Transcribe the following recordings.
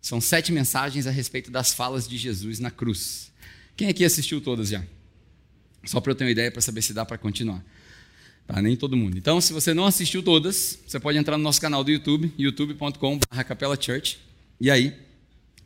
São sete mensagens a respeito das falas de Jesus na cruz. Quem aqui assistiu todas já? Só para eu ter uma ideia para saber se dá para continuar. Tá, nem todo mundo. Então, se você não assistiu todas, você pode entrar no nosso canal do YouTube, youtube.com.br Capela Church, e aí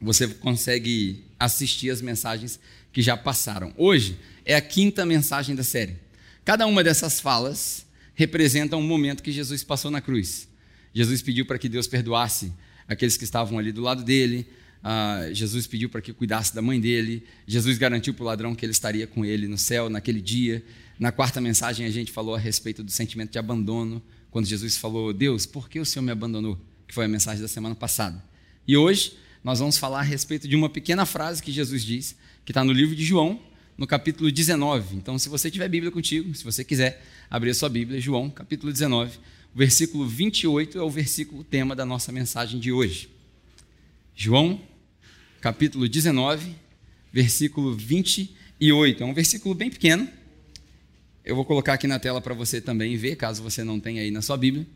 você consegue assistir as mensagens que já passaram. Hoje é a quinta mensagem da série. Cada uma dessas falas representa um momento que Jesus passou na cruz. Jesus pediu para que Deus perdoasse aqueles que estavam ali do lado dele. Uh, Jesus pediu para que cuidasse da mãe dele. Jesus garantiu para o ladrão que ele estaria com ele no céu naquele dia. Na quarta mensagem, a gente falou a respeito do sentimento de abandono, quando Jesus falou: Deus, por que o Senhor me abandonou? Que foi a mensagem da semana passada. E hoje, nós vamos falar a respeito de uma pequena frase que Jesus diz, que está no livro de João, no capítulo 19. Então, se você tiver Bíblia contigo, se você quiser abrir a sua Bíblia, João, capítulo 19, o versículo 28 é o versículo tema da nossa mensagem de hoje. João, capítulo 19, versículo 28. É um versículo bem pequeno eu vou colocar aqui na tela para você também ver, caso você não tenha aí na sua Bíblia.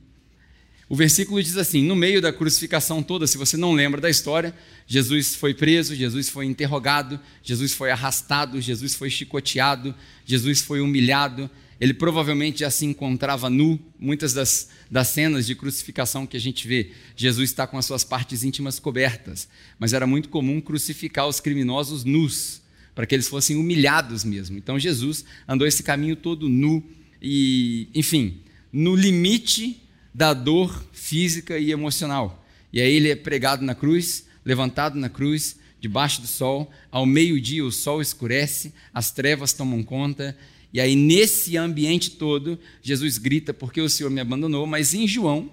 O versículo diz assim: no meio da crucificação toda, se você não lembra da história, Jesus foi preso, Jesus foi interrogado, Jesus foi arrastado, Jesus foi chicoteado, Jesus foi humilhado. Ele provavelmente já se encontrava nu. Muitas das, das cenas de crucificação que a gente vê, Jesus está com as suas partes íntimas cobertas. Mas era muito comum crucificar os criminosos nus para que eles fossem humilhados mesmo. Então Jesus andou esse caminho todo nu e, enfim, no limite da dor física e emocional. E aí ele é pregado na cruz, levantado na cruz, debaixo do sol. Ao meio-dia o sol escurece, as trevas tomam conta. E aí, nesse ambiente todo, Jesus grita: Porque o Senhor me abandonou? Mas em João,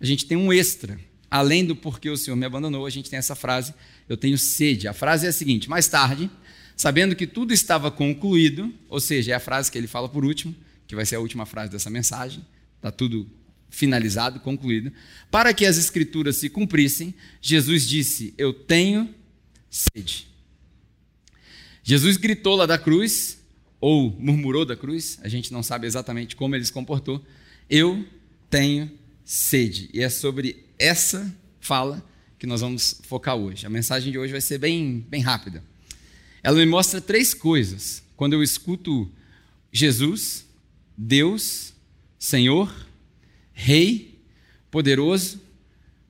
a gente tem um extra. Além do porque o Senhor me abandonou, a gente tem essa frase: Eu tenho sede. A frase é a seguinte: Mais tarde, sabendo que tudo estava concluído, ou seja, é a frase que ele fala por último, que vai ser a última frase dessa mensagem, está tudo finalizado, concluído, para que as escrituras se cumprissem, Jesus disse: Eu tenho sede. Jesus gritou lá da cruz, ou murmurou da cruz, a gente não sabe exatamente como ele se comportou, eu tenho sede. E é sobre essa fala que nós vamos focar hoje. A mensagem de hoje vai ser bem, bem rápida. Ela me mostra três coisas. Quando eu escuto Jesus, Deus, Senhor, Rei, poderoso,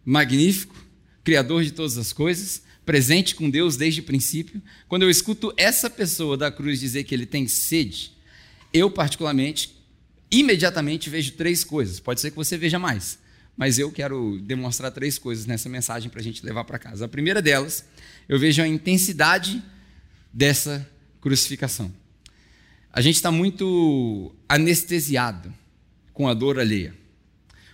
magnífico, Criador de todas as coisas, presente com Deus desde o princípio. Quando eu escuto essa pessoa da cruz dizer que ele tem sede, eu, particularmente, imediatamente vejo três coisas. Pode ser que você veja mais, mas eu quero demonstrar três coisas nessa mensagem para a gente levar para casa. A primeira delas, eu vejo a intensidade dessa crucificação. A gente está muito anestesiado com a dor alheia.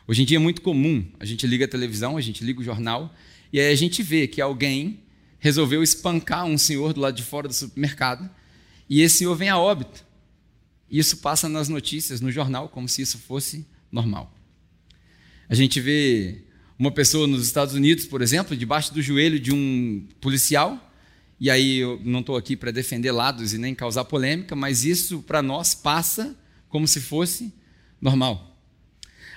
Hoje em dia é muito comum, a gente liga a televisão, a gente liga o jornal, e aí a gente vê que alguém resolveu espancar um senhor do lado de fora do supermercado, e esse senhor vem a óbito. Isso passa nas notícias, no jornal, como se isso fosse normal. A gente vê uma pessoa nos Estados Unidos, por exemplo, debaixo do joelho de um policial, e aí eu não estou aqui para defender lados e nem causar polêmica, mas isso para nós passa como se fosse normal.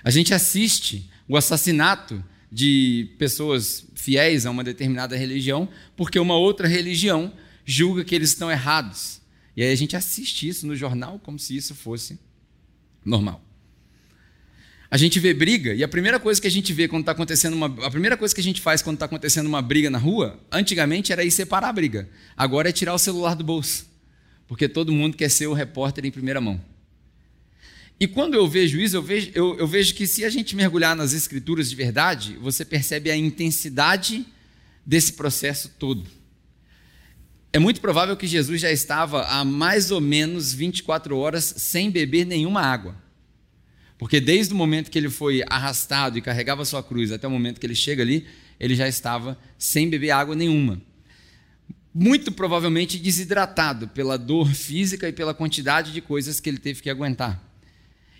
A gente assiste o assassinato de pessoas fiéis a uma determinada religião, porque uma outra religião julga que eles estão errados. E aí a gente assiste isso no jornal como se isso fosse normal. A gente vê briga, e a primeira coisa que a gente vê quando está acontecendo uma. A primeira coisa que a gente faz quando está acontecendo uma briga na rua, antigamente era ir separar a briga. Agora é tirar o celular do bolso. Porque todo mundo quer ser o repórter em primeira mão. E quando eu vejo isso, eu vejo, eu, eu vejo que se a gente mergulhar nas escrituras de verdade, você percebe a intensidade desse processo todo. É muito provável que Jesus já estava há mais ou menos 24 horas sem beber nenhuma água. Porque desde o momento que ele foi arrastado e carregava sua cruz até o momento que ele chega ali, ele já estava sem beber água nenhuma. Muito provavelmente desidratado pela dor física e pela quantidade de coisas que ele teve que aguentar.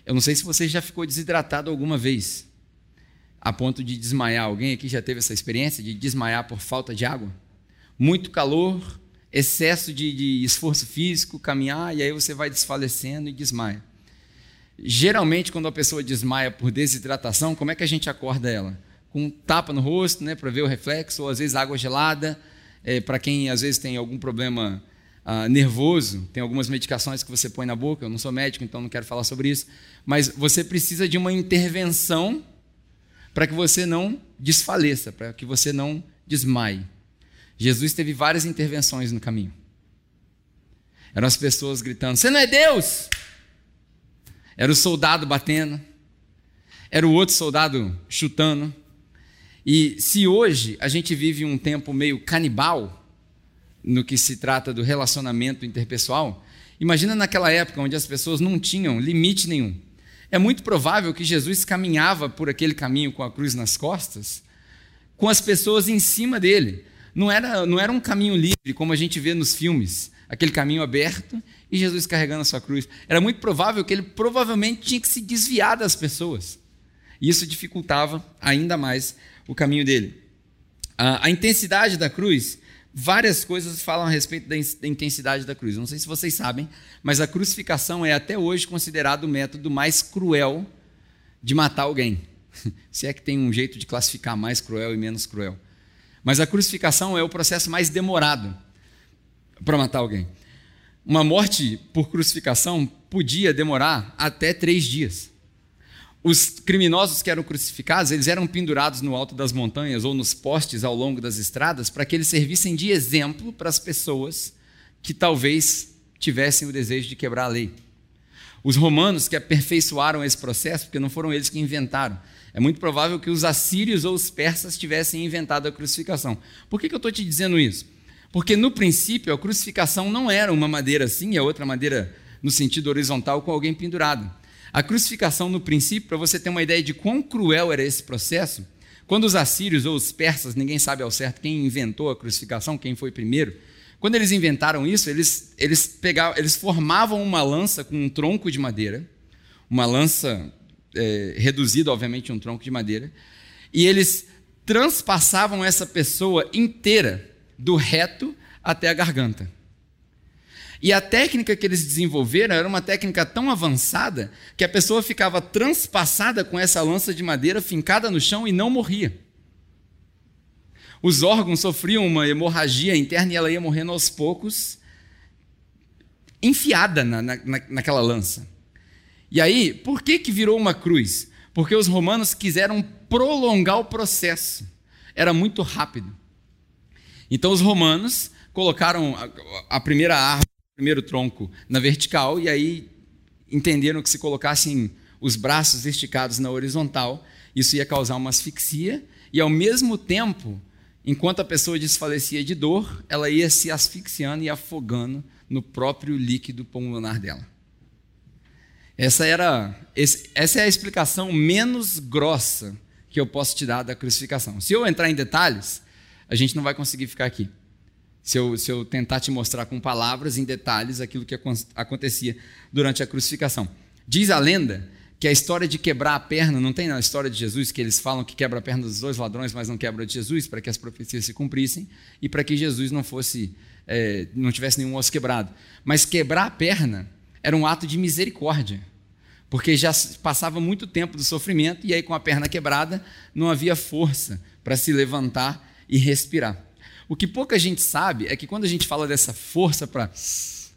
Eu não sei se você já ficou desidratado alguma vez, a ponto de desmaiar. Alguém aqui já teve essa experiência de desmaiar por falta de água? Muito calor, excesso de, de esforço físico, caminhar, e aí você vai desfalecendo e desmaia. Geralmente, quando a pessoa desmaia por desidratação, como é que a gente acorda ela? com um tapa no rosto, né, para ver o reflexo, ou às vezes água gelada, é, para quem às vezes tem algum problema ah, nervoso, tem algumas medicações que você põe na boca. Eu não sou médico, então não quero falar sobre isso, mas você precisa de uma intervenção para que você não desfaleça, para que você não desmaie. Jesus teve várias intervenções no caminho. Eram as pessoas gritando: Você não é Deus? Era o soldado batendo, era o outro soldado chutando. E se hoje a gente vive um tempo meio canibal no que se trata do relacionamento interpessoal, imagina naquela época onde as pessoas não tinham limite nenhum. É muito provável que Jesus caminhava por aquele caminho com a cruz nas costas, com as pessoas em cima dele. Não era, não era um caminho livre, como a gente vê nos filmes, aquele caminho aberto e Jesus carregando a sua cruz. Era muito provável que ele provavelmente tinha que se desviar das pessoas. E isso dificultava ainda mais o caminho dele. A, a intensidade da cruz, várias coisas falam a respeito da, da intensidade da cruz. Não sei se vocês sabem, mas a crucificação é até hoje considerado o método mais cruel de matar alguém. Se é que tem um jeito de classificar mais cruel e menos cruel. Mas a crucificação é o processo mais demorado para matar alguém. Uma morte por crucificação podia demorar até três dias os criminosos que eram crucificados, eles eram pendurados no alto das montanhas ou nos postes ao longo das estradas para que eles servissem de exemplo para as pessoas que talvez tivessem o desejo de quebrar a lei. Os romanos que aperfeiçoaram esse processo, porque não foram eles que inventaram. É muito provável que os assírios ou os persas tivessem inventado a crucificação. Por que, que eu estou te dizendo isso? Porque no princípio a crucificação não era uma madeira assim e a outra madeira no sentido horizontal com alguém pendurado. A crucificação, no princípio, para você ter uma ideia de quão cruel era esse processo, quando os assírios ou os persas, ninguém sabe ao certo quem inventou a crucificação, quem foi primeiro, quando eles inventaram isso, eles, eles, pegavam, eles formavam uma lança com um tronco de madeira, uma lança é, reduzida, obviamente, um tronco de madeira, e eles transpassavam essa pessoa inteira, do reto até a garganta. E a técnica que eles desenvolveram era uma técnica tão avançada que a pessoa ficava transpassada com essa lança de madeira fincada no chão e não morria. Os órgãos sofriam uma hemorragia interna e ela ia morrendo aos poucos, enfiada na, na, naquela lança. E aí, por que, que virou uma cruz? Porque os romanos quiseram prolongar o processo. Era muito rápido. Então os romanos colocaram a, a primeira árvore primeiro tronco na vertical e aí entenderam que se colocassem os braços esticados na horizontal, isso ia causar uma asfixia e ao mesmo tempo, enquanto a pessoa desfalecia de dor, ela ia se asfixiando e afogando no próprio líquido pulmonar dela. Essa era essa é a explicação menos grossa que eu posso te dar da crucificação. Se eu entrar em detalhes, a gente não vai conseguir ficar aqui se eu, se eu tentar te mostrar com palavras, em detalhes, aquilo que acontecia durante a crucificação. Diz a lenda que a história de quebrar a perna, não tem na história de Jesus que eles falam que quebra a perna dos dois ladrões, mas não quebra de Jesus, para que as profecias se cumprissem e para que Jesus não fosse, é, não tivesse nenhum osso quebrado. Mas quebrar a perna era um ato de misericórdia, porque já passava muito tempo do sofrimento e aí com a perna quebrada não havia força para se levantar e respirar. O que pouca gente sabe é que quando a gente fala dessa força para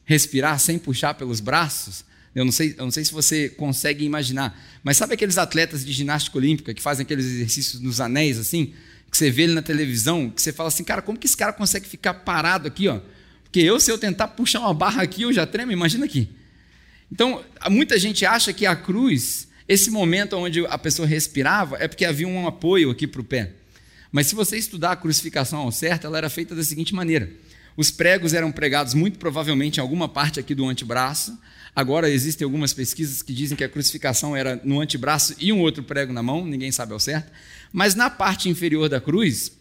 respirar sem puxar pelos braços, eu não, sei, eu não sei se você consegue imaginar, mas sabe aqueles atletas de ginástica olímpica que fazem aqueles exercícios nos anéis assim, que você vê ele na televisão, que você fala assim, cara, como que esse cara consegue ficar parado aqui, ó? Porque eu, se eu tentar puxar uma barra aqui, eu já tremo, imagina aqui. Então, muita gente acha que a cruz, esse momento onde a pessoa respirava, é porque havia um apoio aqui para o pé. Mas se você estudar a crucificação ao certo, ela era feita da seguinte maneira: os pregos eram pregados muito provavelmente em alguma parte aqui do antebraço. Agora existem algumas pesquisas que dizem que a crucificação era no antebraço e um outro prego na mão, ninguém sabe ao certo. Mas na parte inferior da cruz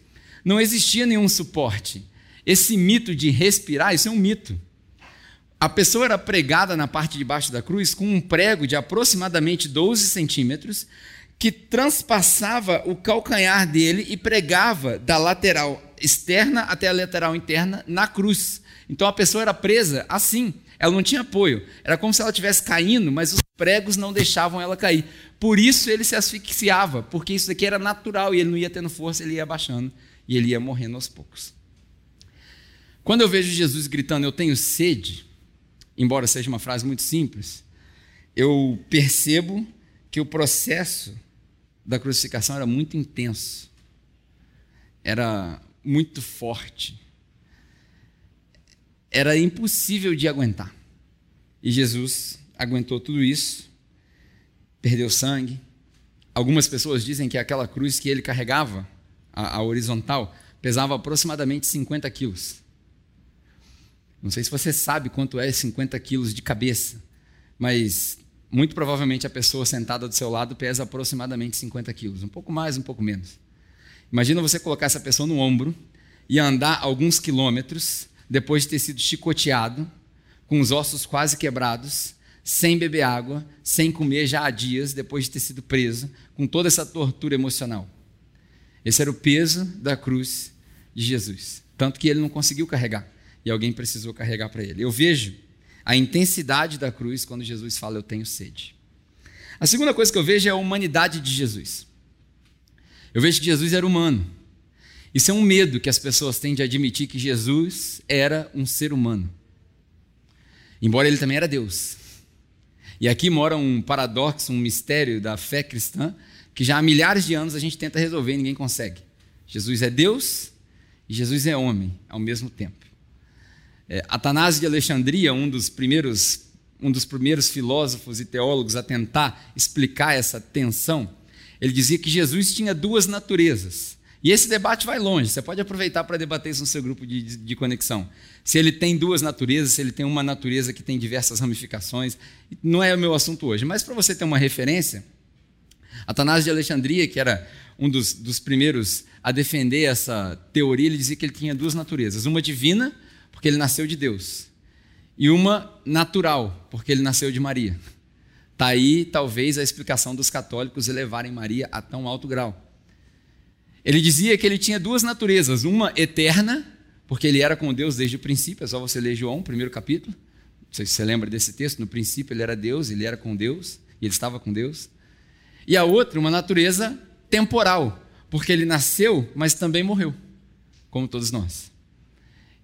não existia nenhum suporte. Esse mito de respirar, isso é um mito. A pessoa era pregada na parte de baixo da cruz com um prego de aproximadamente 12 centímetros, que transpassava o calcanhar dele e pregava da lateral externa até a lateral interna na cruz. Então a pessoa era presa assim. Ela não tinha apoio. Era como se ela estivesse caindo, mas os pregos não deixavam ela cair. Por isso ele se asfixiava, porque isso daqui era natural e ele não ia tendo força, ele ia abaixando e ele ia morrendo aos poucos. Quando eu vejo Jesus gritando, eu tenho sede, embora seja uma frase muito simples, eu percebo que o processo da crucificação era muito intenso, era muito forte, era impossível de aguentar. E Jesus aguentou tudo isso, perdeu sangue. Algumas pessoas dizem que aquela cruz que ele carregava, a, a horizontal, pesava aproximadamente 50 quilos. Não sei se você sabe quanto é 50 quilos de cabeça, mas muito provavelmente a pessoa sentada do seu lado pesa aproximadamente 50 quilos, um pouco mais, um pouco menos. Imagina você colocar essa pessoa no ombro e andar alguns quilômetros depois de ter sido chicoteado, com os ossos quase quebrados, sem beber água, sem comer já há dias, depois de ter sido preso, com toda essa tortura emocional. Esse era o peso da cruz de Jesus. Tanto que ele não conseguiu carregar e alguém precisou carregar para ele. Eu vejo a intensidade da cruz quando Jesus fala: Eu tenho sede. A segunda coisa que eu vejo é a humanidade de Jesus. Eu vejo que Jesus era humano. Isso é um medo que as pessoas têm de admitir que Jesus era um ser humano. Embora ele também era Deus. E aqui mora um paradoxo, um mistério da fé cristã, que já há milhares de anos a gente tenta resolver e ninguém consegue. Jesus é Deus e Jesus é homem ao mesmo tempo. É, Atanásio de Alexandria, um dos primeiros um dos primeiros filósofos e teólogos a tentar explicar essa tensão, ele dizia que Jesus tinha duas naturezas. E esse debate vai longe, você pode aproveitar para debater isso no seu grupo de, de, de, conexão. Se ele tem duas naturezas, se ele tem uma natureza que tem diversas ramificações, não é o meu assunto hoje, mas para você ter uma referência, Atanásio de Alexandria, que era um dos, dos primeiros a defender essa teoria, ele dizia que ele tinha duas naturezas, uma divina porque ele nasceu de Deus, e uma natural, porque ele nasceu de Maria. Está aí, talvez, a explicação dos católicos elevarem Maria a tão alto grau. Ele dizia que ele tinha duas naturezas, uma eterna, porque ele era com Deus desde o princípio, é só você ler João, primeiro capítulo. Não sei se você lembra desse texto, no princípio ele era Deus, ele era com Deus, e ele estava com Deus. E a outra, uma natureza temporal, porque ele nasceu, mas também morreu, como todos nós.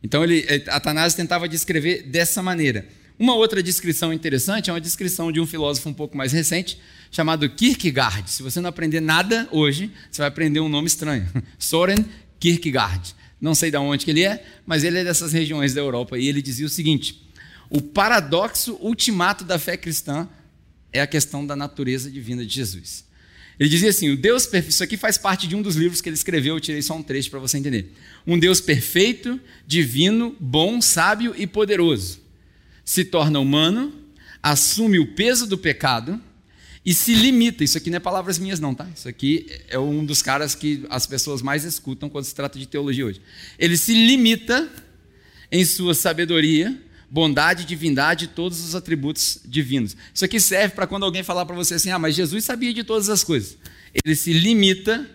Então ele, eh, Atanásio tentava descrever dessa maneira. Uma outra descrição interessante é uma descrição de um filósofo um pouco mais recente, chamado Kierkegaard. Se você não aprender nada hoje, você vai aprender um nome estranho. Soren Kierkegaard. Não sei de onde ele é, mas ele é dessas regiões da Europa. E ele dizia o seguinte: o paradoxo ultimato da fé cristã é a questão da natureza divina de Jesus. Ele dizia assim: o Deus perfeito, isso aqui faz parte de um dos livros que ele escreveu, eu tirei só um trecho para você entender. Um Deus perfeito, divino, bom, sábio e poderoso. Se torna humano, assume o peso do pecado e se limita. Isso aqui não é palavras minhas, não, tá? Isso aqui é um dos caras que as pessoas mais escutam quando se trata de teologia hoje. Ele se limita em sua sabedoria bondade, divindade todos os atributos divinos. Isso aqui serve para quando alguém falar para você assim: ah, mas Jesus sabia de todas as coisas. Ele se limita,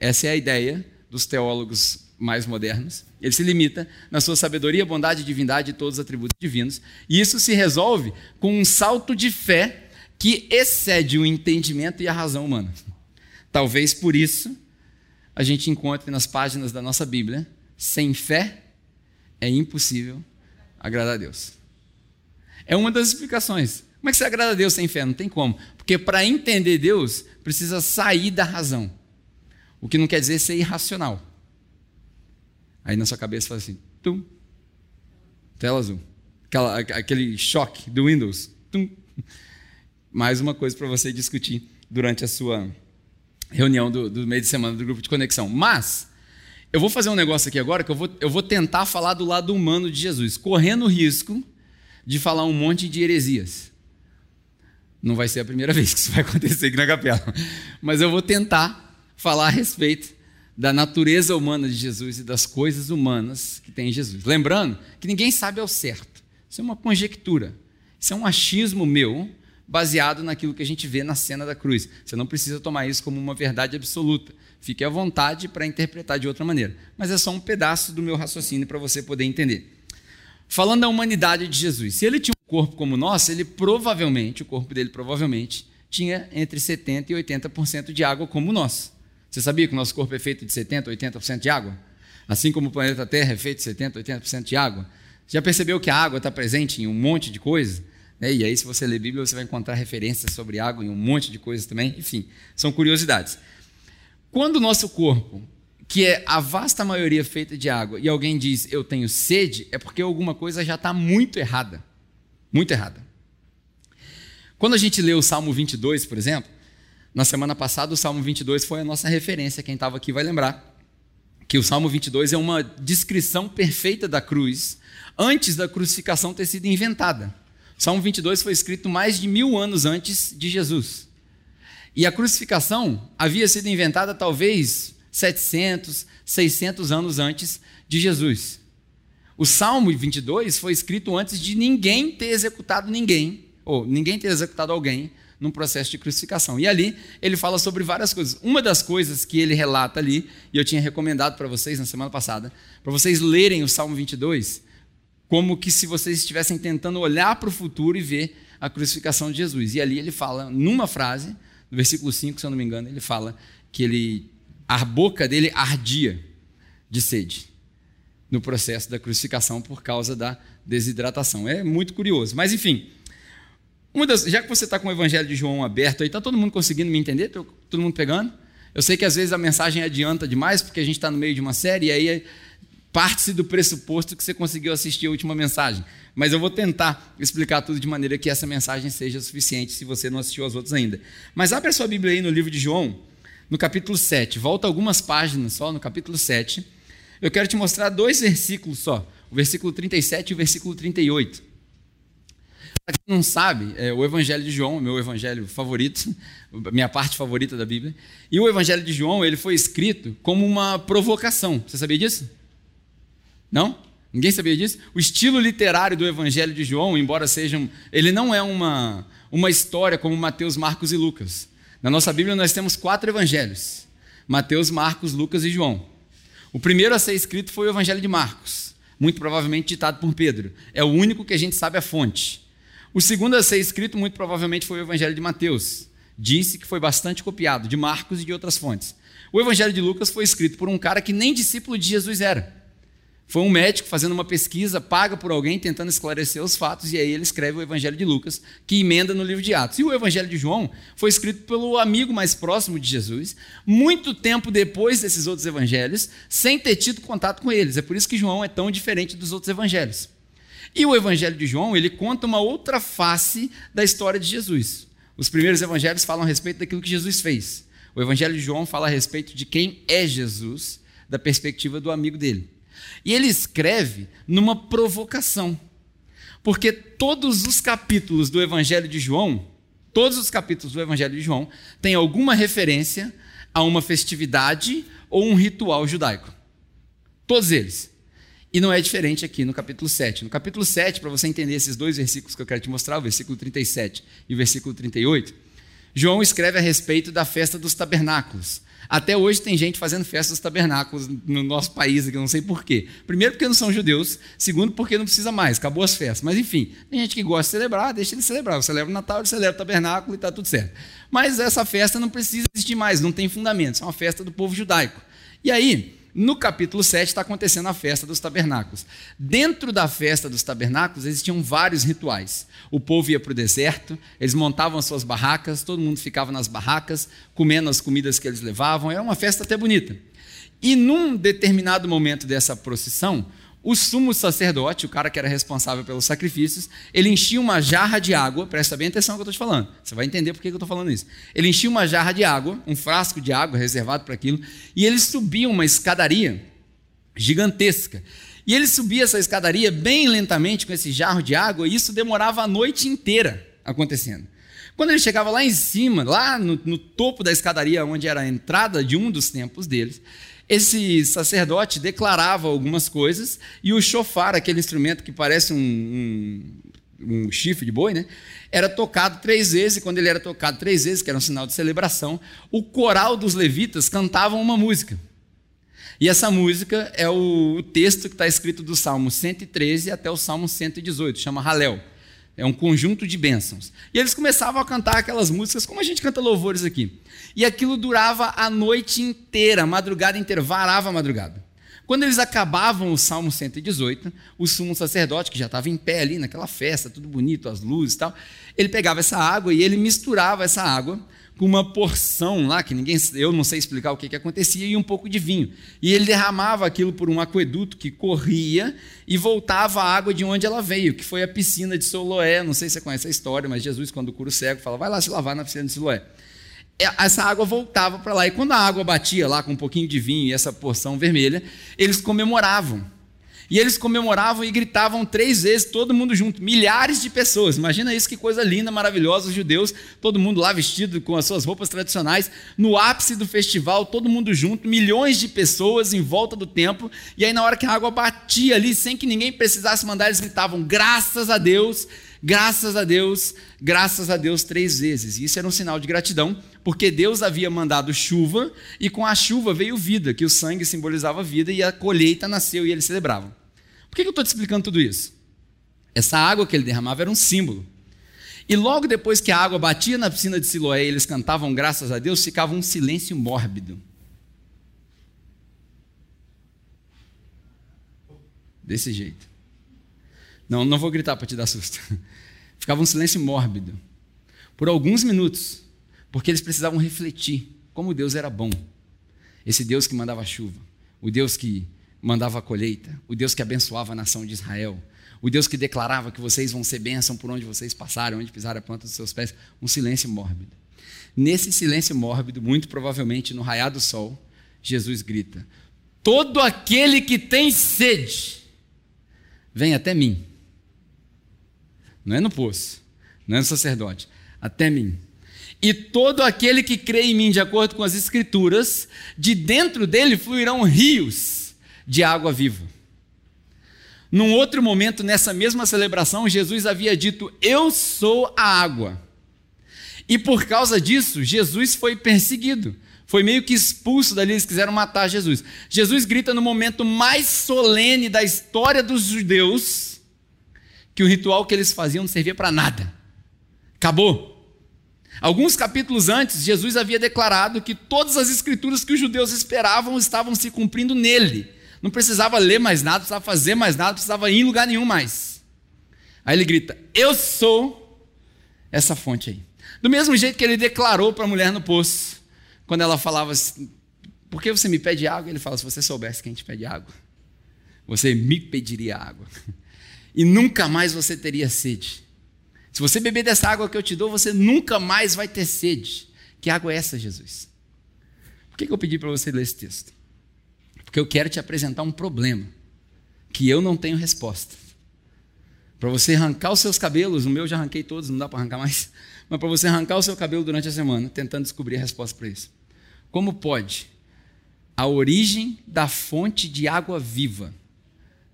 essa é a ideia dos teólogos mais modernos, ele se limita na sua sabedoria, bondade, divindade e todos os atributos divinos. E isso se resolve com um salto de fé que excede o entendimento e a razão humana. Talvez por isso a gente encontre nas páginas da nossa Bíblia: sem fé é impossível agradar a Deus. É uma das explicações. Como é que você agrada a Deus sem fé? Não tem como. Porque para entender Deus, precisa sair da razão. O que não quer dizer ser irracional. Aí na sua cabeça fala assim: tum, tela azul. Aquela, aquele choque do Windows. Tum. Mais uma coisa para você discutir durante a sua reunião do, do meio de semana do grupo de conexão. Mas, eu vou fazer um negócio aqui agora que eu vou, eu vou tentar falar do lado humano de Jesus, correndo o risco de falar um monte de heresias. Não vai ser a primeira vez que isso vai acontecer aqui na capela, mas eu vou tentar falar a respeito da natureza humana de Jesus e das coisas humanas que tem em Jesus. Lembrando que ninguém sabe ao certo, isso é uma conjectura, isso é um achismo meu baseado naquilo que a gente vê na cena da cruz. Você não precisa tomar isso como uma verdade absoluta. Fique à vontade para interpretar de outra maneira. Mas é só um pedaço do meu raciocínio para você poder entender. falando da humanidade de Jesus. Se ele tinha um corpo como o nosso, ele provavelmente, o corpo dele provavelmente, tinha entre 70% e 80% de água como o nosso. Você sabia que o nosso corpo é feito de 70%, 80% de água? Assim como o planeta Terra é feito de 70%, 80% de água? Já percebeu que a água está presente em um monte de coisas? Né? E aí, se você ler Bíblia, você vai encontrar referências sobre água em um monte de coisas também. Enfim, são curiosidades. Quando o nosso corpo, que é a vasta maioria feita de água, e alguém diz eu tenho sede, é porque alguma coisa já está muito errada. Muito errada. Quando a gente lê o Salmo 22, por exemplo, na semana passada o Salmo 22 foi a nossa referência, quem estava aqui vai lembrar que o Salmo 22 é uma descrição perfeita da cruz antes da crucificação ter sido inventada. Salmo 22 foi escrito mais de mil anos antes de Jesus. E a crucificação havia sido inventada talvez 700, 600 anos antes de Jesus. O Salmo 22 foi escrito antes de ninguém ter executado ninguém, ou ninguém ter executado alguém num processo de crucificação. E ali ele fala sobre várias coisas. Uma das coisas que ele relata ali, e eu tinha recomendado para vocês na semana passada, para vocês lerem o Salmo 22, como que se vocês estivessem tentando olhar para o futuro e ver a crucificação de Jesus. E ali ele fala, numa frase, no versículo 5, se eu não me engano, ele fala que ele, a boca dele ardia de sede no processo da crucificação por causa da desidratação. É muito curioso. Mas, enfim, das, já que você está com o Evangelho de João aberto aí, está todo mundo conseguindo me entender? Todo mundo pegando? Eu sei que às vezes a mensagem adianta demais, porque a gente está no meio de uma série, e aí parte-se do pressuposto que você conseguiu assistir a última mensagem. Mas eu vou tentar explicar tudo de maneira que essa mensagem seja suficiente se você não assistiu as outras ainda. Mas abre a sua Bíblia aí no livro de João, no capítulo 7. Volta algumas páginas só, no capítulo 7. Eu quero te mostrar dois versículos só, o versículo 37 e o versículo 38. Para quem não sabe, é, o Evangelho de João, meu evangelho favorito, minha parte favorita da Bíblia, e o Evangelho de João ele foi escrito como uma provocação. Você sabia disso? Não? Ninguém sabia disso? O estilo literário do Evangelho de João, embora seja. Ele não é uma, uma história como Mateus, Marcos e Lucas. Na nossa Bíblia nós temos quatro evangelhos: Mateus, Marcos, Lucas e João. O primeiro a ser escrito foi o Evangelho de Marcos, muito provavelmente ditado por Pedro. É o único que a gente sabe a fonte. O segundo a ser escrito, muito provavelmente, foi o Evangelho de Mateus. Disse que foi bastante copiado de Marcos e de outras fontes. O Evangelho de Lucas foi escrito por um cara que nem discípulo de Jesus era. Foi um médico fazendo uma pesquisa, paga por alguém, tentando esclarecer os fatos, e aí ele escreve o Evangelho de Lucas, que emenda no livro de Atos. E o Evangelho de João foi escrito pelo amigo mais próximo de Jesus, muito tempo depois desses outros evangelhos, sem ter tido contato com eles. É por isso que João é tão diferente dos outros evangelhos. E o Evangelho de João, ele conta uma outra face da história de Jesus. Os primeiros evangelhos falam a respeito daquilo que Jesus fez. O Evangelho de João fala a respeito de quem é Jesus, da perspectiva do amigo dele. E ele escreve numa provocação. Porque todos os capítulos do Evangelho de João, todos os capítulos do Evangelho de João, têm alguma referência a uma festividade ou um ritual judaico. Todos eles. E não é diferente aqui no capítulo 7. No capítulo 7, para você entender esses dois versículos que eu quero te mostrar, o versículo 37 e o versículo 38, João escreve a respeito da festa dos tabernáculos. Até hoje tem gente fazendo festas tabernáculos no nosso país, que eu não sei porquê. Primeiro, porque não são judeus. Segundo, porque não precisa mais, acabou as festas. Mas enfim, tem gente que gosta de celebrar, deixa ele celebrar. Eu celebro o Natal, ele celebra o tabernáculo e está tudo certo. Mas essa festa não precisa existir mais, não tem fundamento. É uma festa do povo judaico. E aí, no capítulo 7 está acontecendo a festa dos tabernáculos. Dentro da festa dos tabernáculos existiam vários rituais. O povo ia para o deserto, eles montavam as suas barracas, todo mundo ficava nas barracas, comendo as comidas que eles levavam. Era uma festa até bonita. E num determinado momento dessa procissão, o sumo sacerdote, o cara que era responsável pelos sacrifícios, ele enchia uma jarra de água, presta bem atenção no que eu estou te falando, você vai entender por que eu estou falando isso. Ele enchia uma jarra de água, um frasco de água reservado para aquilo, e ele subia uma escadaria gigantesca. E ele subia essa escadaria bem lentamente com esse jarro de água, e isso demorava a noite inteira acontecendo. Quando ele chegava lá em cima, lá no, no topo da escadaria, onde era a entrada de um dos templos deles, esse sacerdote declarava algumas coisas e o chofar, aquele instrumento que parece um, um, um, chifre de boi, né? era tocado três vezes, e quando ele era tocado três vezes, que era um sinal de celebração, o coral dos levitas cantavam uma música. E essa música é o, texto que está escrito do Salmo 113 até o Salmo 118, chama Halel. É um conjunto de bênçãos. E eles começavam a cantar aquelas músicas como a gente canta louvores aqui. E aquilo durava a noite inteira, a madrugada inteira, varava a madrugada. Quando eles acabavam o Salmo 118, o sumo sacerdote, que já estava em pé ali naquela festa, tudo bonito, as luzes e tal, ele pegava essa água e ele misturava essa água com uma porção lá, que ninguém, eu não sei explicar o que, que acontecia, e um pouco de vinho. E ele derramava aquilo por um aqueduto que corria e voltava a água de onde ela veio, que foi a piscina de Siloé. Não sei se você conhece a história, mas Jesus, quando cura o cego, fala: vai lá se lavar na piscina de Siloé. É, essa água voltava para lá. E quando a água batia lá com um pouquinho de vinho e essa porção vermelha, eles comemoravam. E eles comemoravam e gritavam três vezes, todo mundo junto, milhares de pessoas. Imagina isso, que coisa linda, maravilhosa, os judeus, todo mundo lá vestido com as suas roupas tradicionais, no ápice do festival, todo mundo junto, milhões de pessoas em volta do templo. E aí, na hora que a água batia ali, sem que ninguém precisasse mandar, eles gritavam: graças a Deus, graças a Deus, graças a Deus três vezes. E isso era um sinal de gratidão, porque Deus havia mandado chuva e com a chuva veio vida, que o sangue simbolizava vida e a colheita nasceu e eles celebravam. Por que eu estou te explicando tudo isso? Essa água que ele derramava era um símbolo. E logo depois que a água batia na piscina de Siloé e eles cantavam graças a Deus, ficava um silêncio mórbido. Desse jeito. Não, não vou gritar para te dar susto. Ficava um silêncio mórbido. Por alguns minutos. Porque eles precisavam refletir como Deus era bom. Esse Deus que mandava chuva. O Deus que mandava a colheita. O Deus que abençoava a nação de Israel. O Deus que declarava que vocês vão ser bênção por onde vocês passaram, onde pisar a planta dos seus pés. Um silêncio mórbido. Nesse silêncio mórbido, muito provavelmente no raiar do sol, Jesus grita: Todo aquele que tem sede, vem até mim não é no poço, não é no sacerdote, até mim. E todo aquele que crê em mim, de acordo com as Escrituras, de dentro dele fluirão rios de água viva. Num outro momento, nessa mesma celebração, Jesus havia dito: Eu sou a água. E por causa disso, Jesus foi perseguido. Foi meio que expulso dali, eles quiseram matar Jesus. Jesus grita no momento mais solene da história dos judeus que o ritual que eles faziam não servia para nada. Acabou. Alguns capítulos antes, Jesus havia declarado que todas as escrituras que os judeus esperavam estavam se cumprindo nele. Não precisava ler mais nada, precisava fazer mais nada, precisava ir em lugar nenhum mais. Aí ele grita: Eu sou essa fonte aí. Do mesmo jeito que ele declarou para a mulher no poço, quando ela falava assim, Por que você me pede água? Ele fala: Se você soubesse quem te pede água, você me pediria água e nunca mais você teria sede. Se você beber dessa água que eu te dou, você nunca mais vai ter sede. Que água é essa, Jesus? Por que eu pedi para você ler esse texto? Porque eu quero te apresentar um problema que eu não tenho resposta. Para você arrancar os seus cabelos, o meu já arranquei todos, não dá para arrancar mais, mas para você arrancar o seu cabelo durante a semana, tentando descobrir a resposta para isso. Como pode a origem da fonte de água viva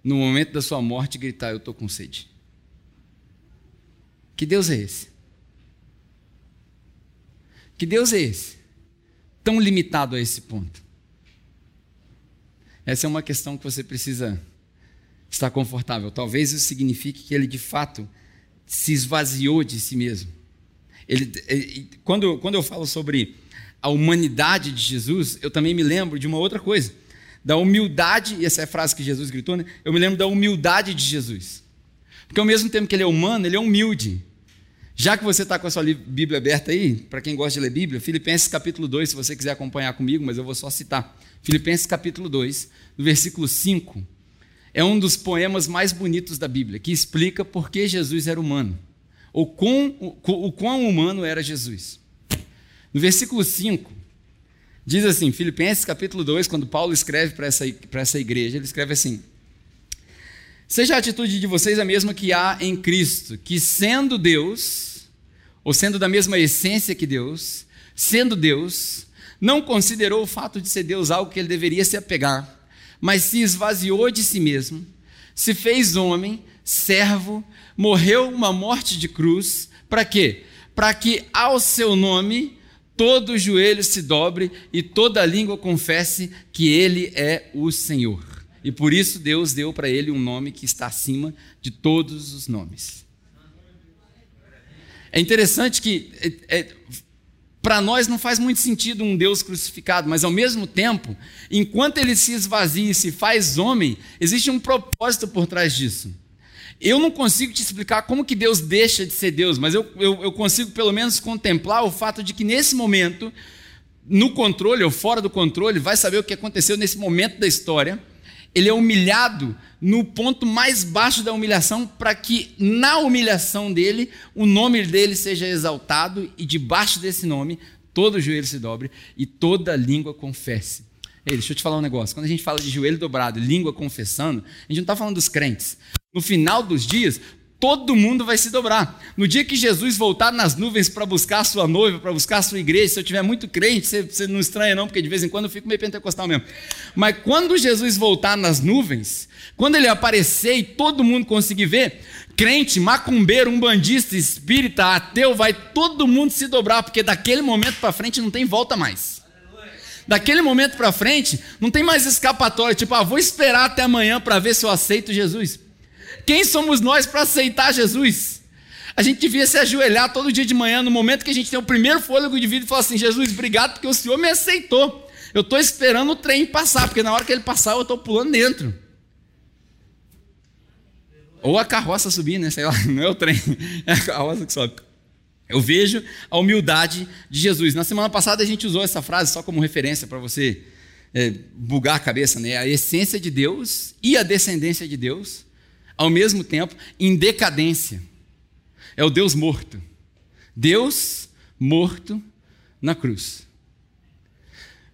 no momento da sua morte, gritar: Eu estou com sede. Que Deus é esse? Que Deus é esse? Tão limitado a esse ponto. Essa é uma questão que você precisa estar confortável. Talvez isso signifique que ele de fato se esvaziou de si mesmo. Ele, ele, quando, quando eu falo sobre a humanidade de Jesus, eu também me lembro de uma outra coisa da humildade, e essa é a frase que Jesus gritou, né? Eu me lembro da humildade de Jesus. Porque ao mesmo tempo que ele é humano, ele é humilde. Já que você está com a sua Bíblia aberta aí, para quem gosta de ler Bíblia, Filipenses capítulo 2, se você quiser acompanhar comigo, mas eu vou só citar. Filipenses capítulo 2, no versículo 5, é um dos poemas mais bonitos da Bíblia, que explica por que Jesus era humano, ou quão, o, o quão humano era Jesus. No versículo 5, Diz assim, Filipenses capítulo 2, quando Paulo escreve para essa, essa igreja, ele escreve assim: Seja a atitude de vocês a mesma que há em Cristo, que sendo Deus, ou sendo da mesma essência que Deus, sendo Deus, não considerou o fato de ser Deus algo que ele deveria se apegar, mas se esvaziou de si mesmo, se fez homem, servo, morreu uma morte de cruz, para quê? Para que ao seu nome todo joelho se dobre e toda língua confesse que Ele é o Senhor. E por isso Deus deu para ele um nome que está acima de todos os nomes. É interessante que é, é, para nós não faz muito sentido um Deus crucificado, mas ao mesmo tempo, enquanto ele se esvazia e se faz homem, existe um propósito por trás disso. Eu não consigo te explicar como que Deus deixa de ser Deus, mas eu, eu, eu consigo pelo menos contemplar o fato de que nesse momento, no controle ou fora do controle, vai saber o que aconteceu nesse momento da história. Ele é humilhado no ponto mais baixo da humilhação, para que na humilhação dele, o nome dele seja exaltado e debaixo desse nome, todo joelho se dobre e toda língua confesse. Ei, deixa eu te falar um negócio. Quando a gente fala de joelho dobrado, língua confessando, a gente não está falando dos crentes. No final dos dias, todo mundo vai se dobrar. No dia que Jesus voltar nas nuvens para buscar a sua noiva, para buscar a sua igreja, se eu tiver muito crente, você, você, não estranha não, porque de vez em quando eu fico meio pentecostal mesmo. Mas quando Jesus voltar nas nuvens, quando ele aparecer e todo mundo conseguir ver, crente, macumbeiro, umbandista, espírita, ateu, vai todo mundo se dobrar, porque daquele momento para frente não tem volta mais. Daquele momento para frente, não tem mais escapatória, tipo, ah, vou esperar até amanhã para ver se eu aceito Jesus. Quem somos nós para aceitar Jesus? A gente devia se ajoelhar todo dia de manhã, no momento que a gente tem o primeiro fôlego de vida, e falar assim: Jesus, obrigado porque o Senhor me aceitou. Eu estou esperando o trem passar, porque na hora que ele passar, eu estou pulando dentro. Ou a carroça subir, né? Sei lá, não é o trem, é a carroça que sobe. Eu vejo a humildade de Jesus. Na semana passada a gente usou essa frase só como referência para você é, bugar a cabeça, né? A essência de Deus e a descendência de Deus ao mesmo tempo em decadência. É o Deus morto. Deus morto na cruz.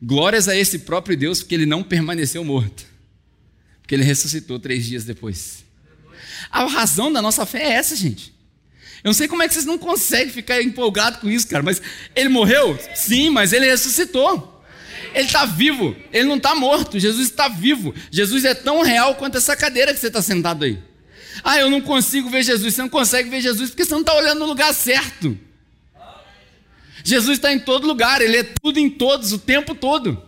Glórias a esse próprio Deus, porque ele não permaneceu morto, porque ele ressuscitou três dias depois. A razão da nossa fé é essa, gente. Eu não sei como é que vocês não conseguem ficar empolgados com isso, cara, mas ele morreu? Sim, mas ele ressuscitou. Ele está vivo, ele não está morto, Jesus está vivo. Jesus é tão real quanto essa cadeira que você está sentado aí. Ah, eu não consigo ver Jesus. Você não consegue ver Jesus porque você não está olhando no lugar certo. Jesus está em todo lugar, Ele é tudo em todos, o tempo todo.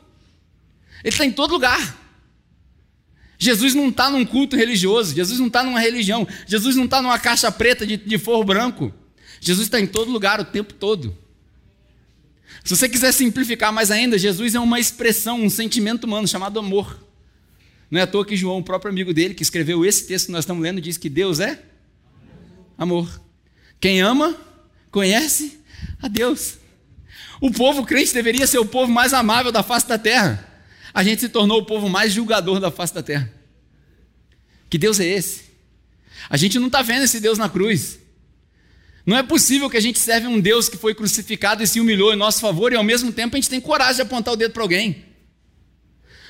Ele está em todo lugar. Jesus não está num culto religioso, Jesus não está numa religião, Jesus não está numa caixa preta de, de forro branco. Jesus está em todo lugar o tempo todo. Se você quiser simplificar mais ainda, Jesus é uma expressão, um sentimento humano chamado amor. Não é à toa que João, o próprio amigo dele, que escreveu esse texto que nós estamos lendo, diz que Deus é amor. Quem ama, conhece a Deus. O povo crente deveria ser o povo mais amável da face da terra. A gente se tornou o povo mais julgador da face da terra. Que Deus é esse? A gente não está vendo esse Deus na cruz. Não é possível que a gente serve um Deus que foi crucificado e se humilhou em nosso favor e ao mesmo tempo a gente tem coragem de apontar o dedo para alguém.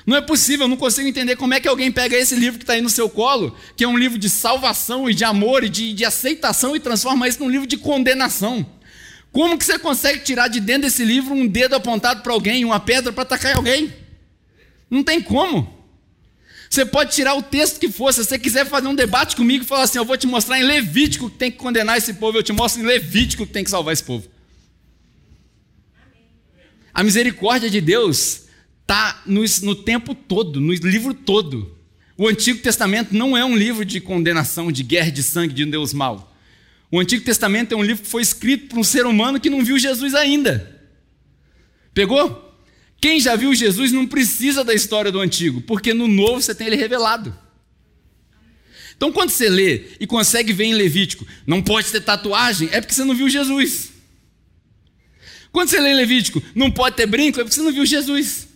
Não é possível, eu não consigo entender como é que alguém pega esse livro que está aí no seu colo, que é um livro de salvação e de amor e de, de aceitação, e transforma isso num livro de condenação. Como que você consegue tirar de dentro desse livro um dedo apontado para alguém, uma pedra para atacar alguém? Não tem como. Você pode tirar o texto que for, se você quiser fazer um debate comigo e falar assim: eu vou te mostrar em Levítico que tem que condenar esse povo, eu te mostro em Levítico que tem que salvar esse povo. A misericórdia de Deus está no, no tempo todo, no livro todo. O Antigo Testamento não é um livro de condenação, de guerra de sangue de um Deus mau. O Antigo Testamento é um livro que foi escrito por um ser humano que não viu Jesus ainda. Pegou? Quem já viu Jesus não precisa da história do Antigo, porque no Novo você tem ele revelado. Então, quando você lê e consegue ver em Levítico, não pode ter tatuagem, é porque você não viu Jesus. Quando você lê em Levítico, não pode ter brinco, é porque você não viu Jesus.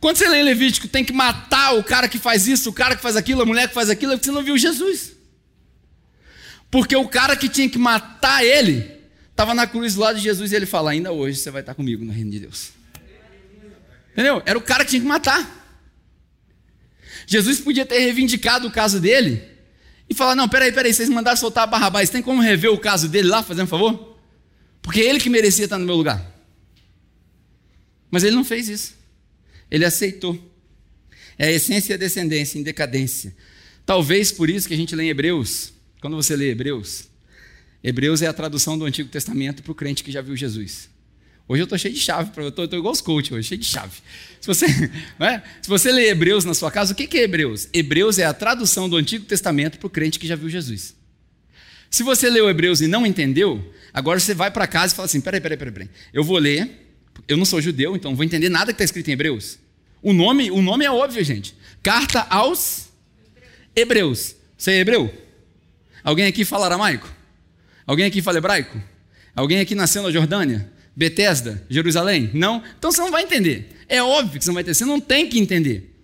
Quando você lê Levítico, tem que matar o cara que faz isso, o cara que faz aquilo, a mulher que faz aquilo, é porque você não viu Jesus. Porque o cara que tinha que matar ele, estava na cruz do lado de Jesus e ele fala: Ainda hoje você vai estar comigo no reino de Deus. Entendeu? Era o cara que tinha que matar. Jesus podia ter reivindicado o caso dele e falar: Não, peraí, peraí, vocês mandaram soltar Barrabás, tem como rever o caso dele lá, fazendo um favor? Porque ele que merecia estar no meu lugar. Mas ele não fez isso. Ele aceitou. É a essência e a descendência em decadência. Talvez por isso que a gente lê em Hebreus. Quando você lê Hebreus, Hebreus é a tradução do Antigo Testamento para o crente que já viu Jesus. Hoje eu estou cheio de chave, eu estou igual os coach hoje, cheio de chave. Se você, é? Se você lê Hebreus na sua casa, o que é Hebreus? Hebreus é a tradução do Antigo Testamento para o crente que já viu Jesus. Se você leu Hebreus e não entendeu, agora você vai para casa e fala assim: peraí, peraí, peraí, peraí. Eu vou ler, eu não sou judeu, então não vou entender nada que está escrito em Hebreus. O nome, o nome é óbvio, gente. Carta aos Hebreus. Você é hebreu? Alguém aqui fala aramaico? Alguém aqui fala hebraico? Alguém aqui nasceu na Jordânia? Betesda? Jerusalém? Não? Então você não vai entender. É óbvio que você não vai entender. Você não tem que entender.